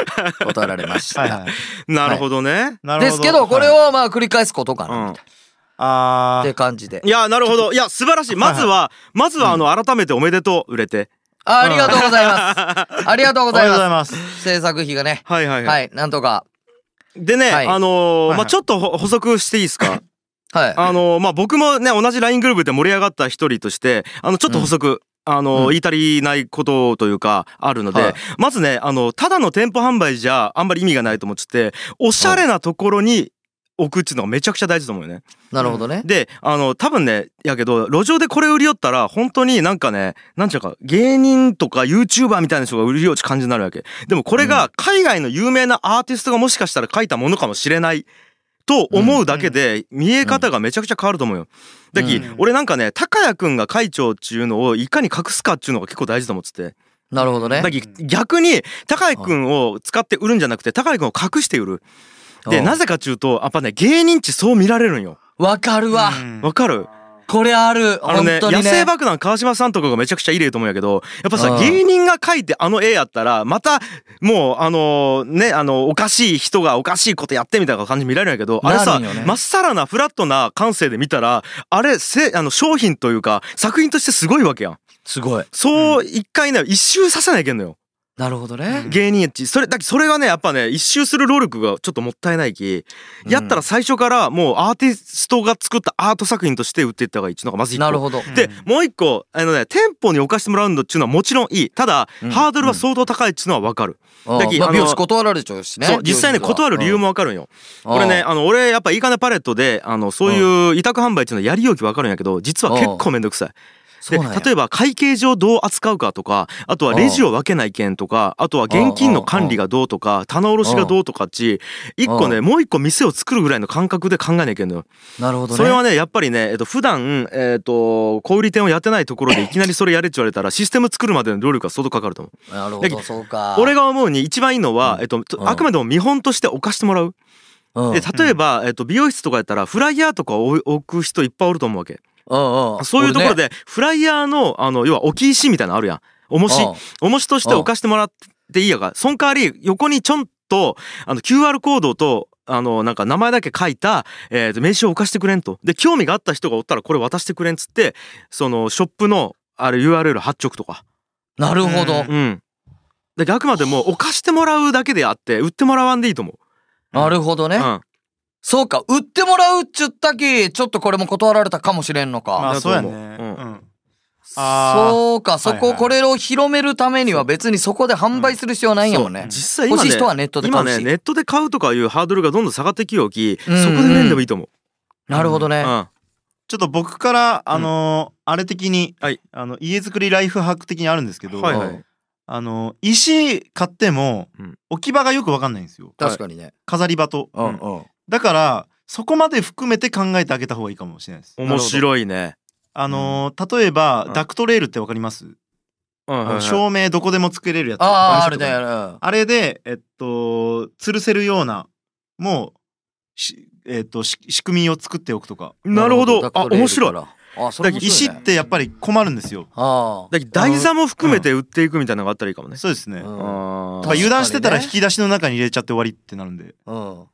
断られました。[laughs] はいはい。なるほどね。なるほど。ですけど、これはいをまあ繰り返すことかな、うんみたいな。あー。って感じで。い。やなるほど。いや素晴らしい。まずはまずはあの改めておめでとう売れて。あありがとうございます。ありがとうございまます。す。制作費がね。はいはいははいい、なんとか。でねはい。あのーはいはい。まあちょっとほ補足していいですか？[laughs] はい。あのーまあ僕もね同じ LINE グループで盛り上がった一人としてあのちょっと補足あの、うん。言い足りないことというかあるので、はい。まずねあのただの店舗販売じゃあんまり意味がないと思ってておしゃれなところに置くっていうのがめちゃくちゃ大事だと思うよね。なるほどね。であの多分ねやけど路上でこれ売り寄ったら本当になんかねなんちゅうか芸人とか YouTuber みたいな人が売りようち感じになるわけでもこれが海外の有名なアーティストがもしかしたら書いたものかもしれないと思うだけで見え方がめちゃくちゃ変わると思うよ。だき、うん俺なんかね高谷くんが会長っていうのをいかに隠すかっていうのが結構大事だと思っててなるほどねだ。き逆に高谷くんを使って売るんじゃなくて高谷くんを隠して売るでうんなぜかっていうとやっぱね芸人ってそう見られるんよわかるわ。うんわかる？これある。あのねね。野生爆弾川島さんとかがめちゃくちゃいい例と思うんやけどやっぱさうん芸人が描いてあの絵やったらまたもうあのねあのおかしい人がおかしいことやってみたいな感じ見られるんやけどあれさなるんよねまっさらなフラットな感性で見たらあれせあの商品というか作品としてすごいわけやんすごい。そう一回ね一周させないけんのよなるほどね。芸人やっちそれだけそれがねやっぱね一周する労力がちょっともったいないきやったら最初からもうアーティストが作ったアート作品として売っていった方がいいっていうのがまず一個なるほど。で、もう一個、あのね、店舗に置かしてもらうのっていうのはもちろんいい。ただ、うんハードルは相当高いっていうのはわかる。うんだきまあ美容師断られちゃうしね。そう、実際ね、断る理由もわかるんよ。これね、あの、俺、やっぱいいかねパレットで、あの、そういう委託販売っていうのはやりようきわかるんやけど、実は結構めんどくさい。で、例えば会計上どう扱うかとか、あとはレジを分けない件とか、あとは現金の管理がどうとか、棚卸しがどうとかっち、一個ね、もう一個店を作るぐらいの感覚で考えなきゃいけんのよ。なるほどね。それはねやっぱりね、えっと普段えっと小売店をやってないところでいきなりそれやれって言われたらシステム作るまでの労力が相当かかると思う。なるほど、そうか。俺が思うに一番いいのは、うんえっとあくまでも見本として置かしてもらう。うん、で例えば、えっと美容室とかやったらフライヤーとかを置く人いっぱいおると思うわけ。うんうん、そういうところでフライヤーのあの要は置き石みたいなのあるやん。重しうん。重しとして置かしてもらっていいやがその代わり横にちょんとあの QR コードとあのなんか名前だけ書いた、えーと名刺を置かしてくれんと。で興味があった人がおったらこれ渡してくれんっつってそのショップのあれ URL 発直とか。なるほど、うん。うん。であくまでも置かしてもらうだけであって売ってもらわんでいいと思なるほどね、う、うん、そうか売ってもらうっちゅったきちょっとこれも断られたかもしれんのか、まあだと思うそうやね。ううん。ん。あそうかそこ、これを広めるためには別にそこで販売する必要ないんやもんね、そう。実際今ね欲しい人はネットで買うし、今ねネットで買うとかいうハードルがどんどん下がってきようき、うんそこでねんでもいいと思う、なるほどね、うん。ちょっと僕からあのーあれ的に、はい。あの家づくりライフハック的にあるんですけど、はいあの石買ってもうん。置き場がよくわかんないんですよ。確かにね、飾り場と。うん。うんだからそこまで含めて考えてあげた方がいいかもしれないです。面白いね。あのー例えば、うん。ダクトレールってわかります、うん照明どこでも作れるやつ。あああるマンションとかに。ねあるあれで、えっと、吊るせるような、もう、しえっと、し仕組みを作っておくとか。なるほど。あ面白い。あそね、石ってやっぱり困るんですよ。あだ台座も含めて売っていくみたいなのがあったらいいかもね。そうですね。あ、うん。油断してたら引き出しの中に入れちゃって終わりってなるんで。うん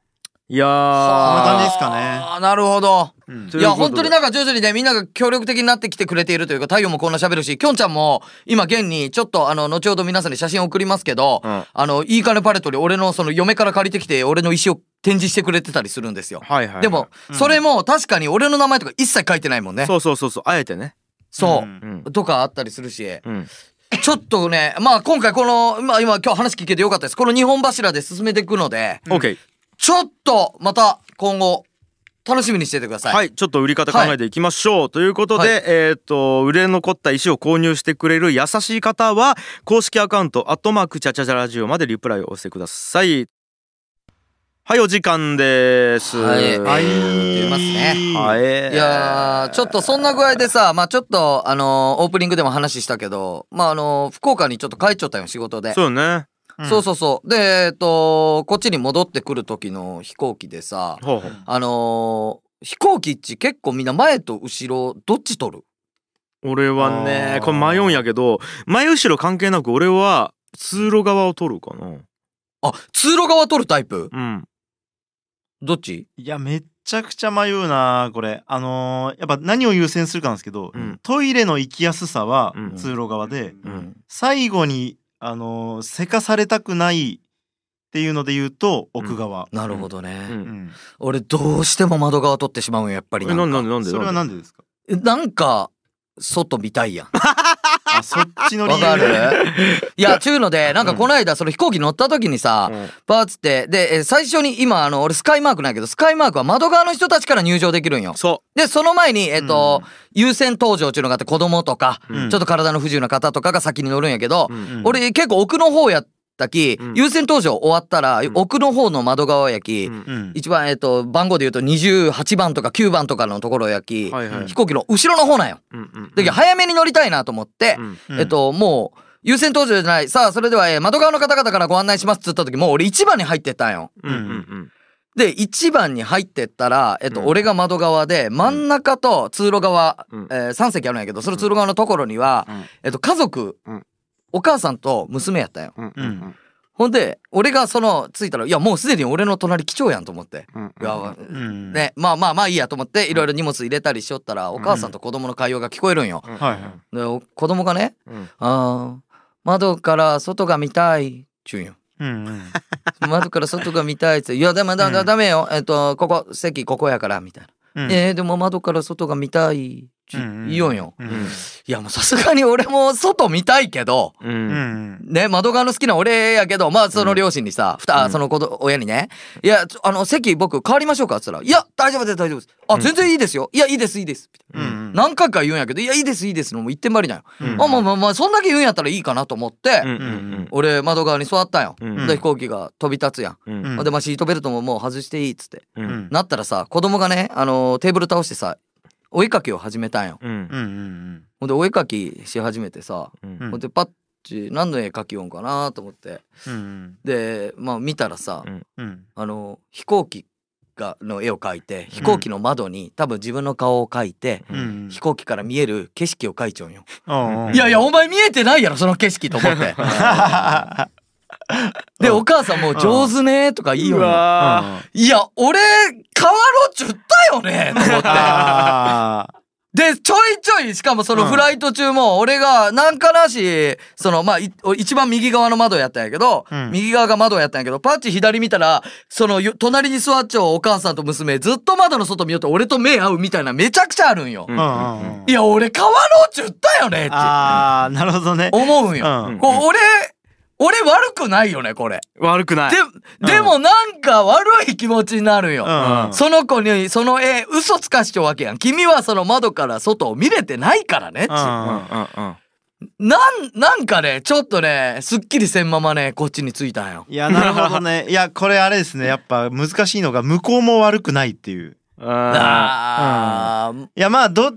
いやー。そんな感じですかね。ああなるほど。うん。といや本当になんか徐々にねみんなが協力的になってきてくれているというか太陽もこんな喋るしきょんちゃんも今現にちょっとあの後ほど皆さんに写真送りますけど、うん。あのいい金パレットに俺のその嫁から借りてきて俺の石を展示してくれてたりするんですよ、はいはいはい。でも、うん。それも確かに俺の名前とか一切書いてないもんね。そうそうそうそうあえてね。そう、んうん。とかあったりするし。うん。ちょっとねまあ今回この、まあ、今今日話聞けてよかったです。この2本柱で進めていくので。オッケーちょっとまた今後楽しみにしててください、はいちょっと売り方考えていきましょうということではいえっと売れ残った石を購入してくれる優しい方は公式アカウントアットマークチャチャチャラジオまでリプライを押してください。はいお時間です。はいはい。出ますねはい。いやーちょっとそんな具合でさまあちょっとあのーオープニングでも話したけどまああのー福岡にちょっと帰っちゃったよ仕事でそうよね。そうそうそう。でえっとこっちに戻ってくる時の飛行機でさほうほう。あのー飛行機っち結構みんな前と後ろどっち取る？俺はねこれ迷うんやけど前後ろ関係なく俺は通路側を取るかな。あ通路側取るタイプ？うん。どっち？いや、めっちゃくちゃ迷うな、これ。あのーやっぱ何を優先するかなんですけど、うん。トイレの行きやすさはうん。通路側で、うん。最後に、あのーせかされたくないっていうので言うと、奥側。なるほどね、うん。うん。俺どうしても窓側取ってしまうんややっぱりえなんでかなんでなんで？それはなんでなんでですか？なんか外見たいやん [laughs] あそっちの理由。わかる。[laughs] いやちゅうのでなんかこの間その飛行機乗った時にさ、うん。パーツってでえー最初に今あの俺スカイマークないけどスカイマークは窓側の人たちから入場できるんよ。そでその前にえっ、と、優先搭乗っていうのがあって子供とか、うん。ちょっと体の不自由な方とかが先に乗るんやけど、う、うんうん。俺結構奥の方やったき、うん。優先搭乗終わったら、ん。奥の方の窓側やき、うん。うん。一番えっ、と番号で言うと28番とか9番とかのところやき、はいはい。飛行機の後ろの方なんよ。うんうんだけど早めに乗りたいなと思って、うん。うん。えっともう優先搭乗じゃない。さあそれでは、えー窓側の方々からご案内しますっつった時もう俺1番に入ってったんよ。うんうんで1番に入ってったら、えっとうん。俺が窓側で真ん中と通路側、うん。え3席あるんやけどその通路側のところには、うん。えっと家族、うんお母さんと娘やったんよ。うんうんほんで俺がその着いたらいやもうすでに俺の隣来ちゃうやんと思って。うんいやうん。ね、まあまあまあいいやと思って。いろいろ荷物入れたりしよったらお母さんと子供の会話が聞こえるんよ。うん。でお子供がねうん「あー窓から外が見たい」ちゅうんよ。うんうん。窓から外が見たいっつ [laughs] って「いやでもだだうん。ダメよ。えっとここ席ここやから」みたいな「うん。えー、でも窓から外が見たい」ちゅうん。よんよ。うん。いやもうさすがに俺も外見たいけどううん。んね窓側の好きな俺やけどまあその両親にさ、ふたうん。その子ど親にね「いやあの席僕変わりましょうか」っつったら「いや大丈夫です大丈夫です。あ全然いいですよ。いやいいですいいです」何回か言うんやけど「いやいいですいいです」のもう一点張りなんよ。うん。あまあまあまあそんだけ言うんやったらいいかなと思って、うん。うん。俺窓側に座ったんよ。うん。で飛行機が飛び立つやん。うん。うんでまあシートベルトももう外していいっつって、うん。うんなったらさ子供がねあのテーブル倒してさお絵かきを始めたんよ。うん。うんうんほんでお絵かきし始めてさ、うん。うん。ほんでパッチ何の絵描きよんかなと思って。うんでまあ見たらさ、うん。うん。あの飛行機がの絵を描いて飛行機の窓に多分自分の顔を描いて、うん。飛行機から見える景色を描いちゃうんよ。いやいやお前見えてないやろその景色と思って。[laughs] [laughs] でお母さんも上手ねとか言いようんよ。わいや俺変わろうっちゅったよねと思って。あ [laughs] でちょいちょいしかもそのうんフライト中も俺がなんかなしそのまあい一番右側の窓やったんやけど、うん右側が窓やったんやけどパッチ左見たらそのよ隣に座っちゃうお母さんと娘ずっと窓の外見よって俺と目合うみたいなめちゃくちゃあるんよ。うんーうんうんうんいや俺変わろうっちゅったよねってあーなるほどね思うんよ。うんこう俺俺悪くないよねこれ。悪くない。ででもなんか悪い気持ちになるよ。うん。その子にその絵嘘つかしちゃうわけやん。君はその窓から外を見れてないからね。うん。うんうんうんなん、なんかね、ちょっとね、すっきりせんままね、こっちに着いたんよ。いやなるほどね。[laughs] いやこれあれですね。やっぱ難しいのが向こうも悪くないっていう。ああー、いやまあど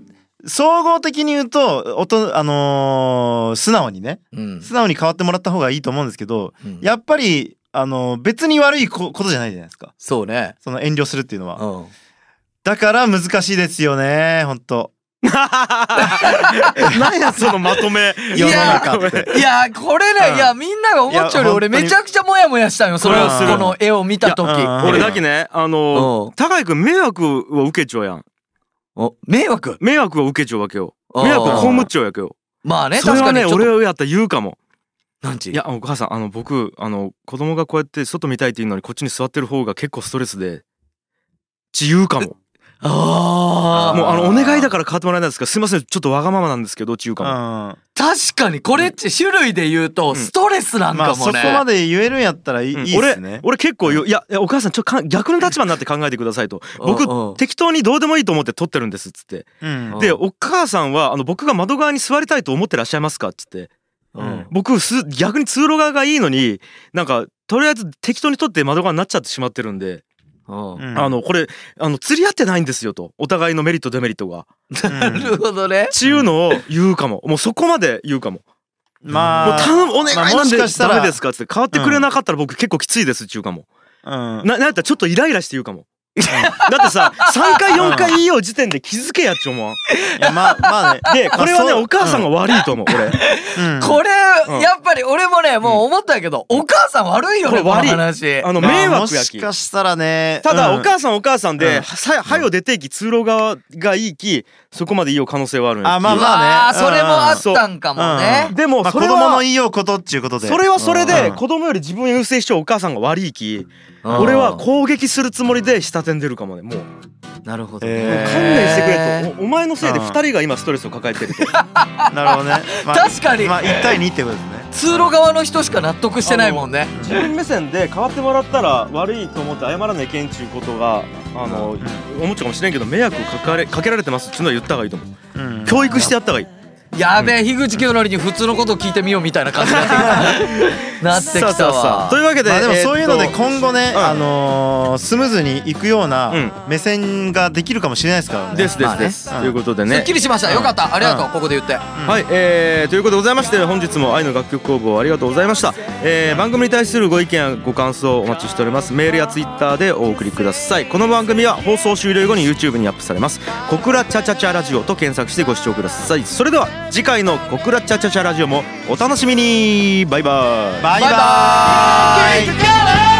総合的に言うとおとあのー素直にねうん。素直に変わってもらった方がいいと思うんですけどうん。やっぱりあのー別に悪いこことじゃないじゃないですか。そうね。その遠慮するっていうのは。うん。だから難しいですよね本当ー何やそのまとめ。いや世の中って。いや、これね、うん。いや、みんなが思っちゃうよ。り俺めちゃくちゃモヤモヤしたんよ、それを、この絵を見た時。俺だけねあのうん。高井君迷惑を受けちゃうやん。お迷惑？迷惑を受けちゃうわけよ。迷惑を被っちゃうわけよ。まあね、それはね。俺やったら言うかも。なんち？いやお母さんあの僕あの子供がこうやって外見たいっていうのにこっちに座ってる方が結構ストレスで。ち言うかもあー。もうあのお願いだから変わってもらえないですか？すいません。ちょっとわがままなんですけどち言うかも。うん。確かに、これっち種類で言うと、ストレスなんまあそこかもね。まで言えるんやったらいい,、うん。いいっすね。俺俺結構いやいやお母さんちょっとか逆の立場になって考えてくださいと。僕うんうん。適当にどうでもいいと思って撮ってるんですっつって。うんうん。でお母さんはあの僕が窓側に座りたいと思ってらっしゃいますかっつって。うん。僕す逆に通路側がいいのになんかとりあえず適当に撮って窓側になっちゃってしまってるんで、うんうんあのこれあの釣り合ってないんですよと。お互いのメリットデメリットが。なるほどね。ちいうのを言うかも。もうそこまで言うかも。まあもう頼むお願いなんでしかしたら。ダメですかっつって変わってくれなかったら僕結構きついですっちゅうかも。うん。ななんやったらちょっとイライラして言うかもだってさ3回4回言いよう時点で気づけやっちゅう。もんいやまあまあね。でこれはねお母さんが悪いと思う俺。うん。これ、うん。やっぱり俺もね、もう思ったけど、お母さん悪いよね、このこれ悪い。話。あのまあ迷惑やき。もしかしたらね。ただうん。お母さんお母さんでうん。さはよ出ていき通路側がいいきそこまでいいよ可能性はあるんや。あまあうまあね。それもあったんかもね。でもまあそれは子供の言いようことっていうことで。それはそれでうん。子供より自分優先しちゃうお母さんが悪いきうん。俺は攻撃するつもりで仕立叫んでるかもねもう。なるほど、えー勘弁してくれと。おお前のせいで2人が今ストレスを抱えてると。なるほどね、まあ確かに。まあ1対2ってことですね通路側の人しか納得してないもんね。自分目線で変わってもらったら悪いと思って謝らなきゃいけんちゅうことがあの、思っちゃうかもしれんけど迷惑かかれかけられてますっていうのは言った方がいいと思う。うん。教育してやった方がいいやべえ樋口清則に普通のことを聞いてみようみたいな感じになってきた。[laughs] なってきたさあさあさあわというわけで、まあでもそういうので今後ね、うん。あのースムーズにいくようなうん。目線ができるかもしれないですからね。ですでまあねすです、うんということですねっきりしました。よかった。ありがとう。うん。ここで言って。はい、えー、ということでございまして本日も愛の楽曲工房ありがとうございました、えー、番組に対するご意見やご感想をお待ちしております。メールやツイッターでお送りください。この番組は放送終了後に YouTube にアップされます「小倉チャチャチャラジオ」と検索してご視聴ください。それでは次回の「小倉チャチャチャラジオ」もお楽しみに。バイバイ。バイババイバーイイ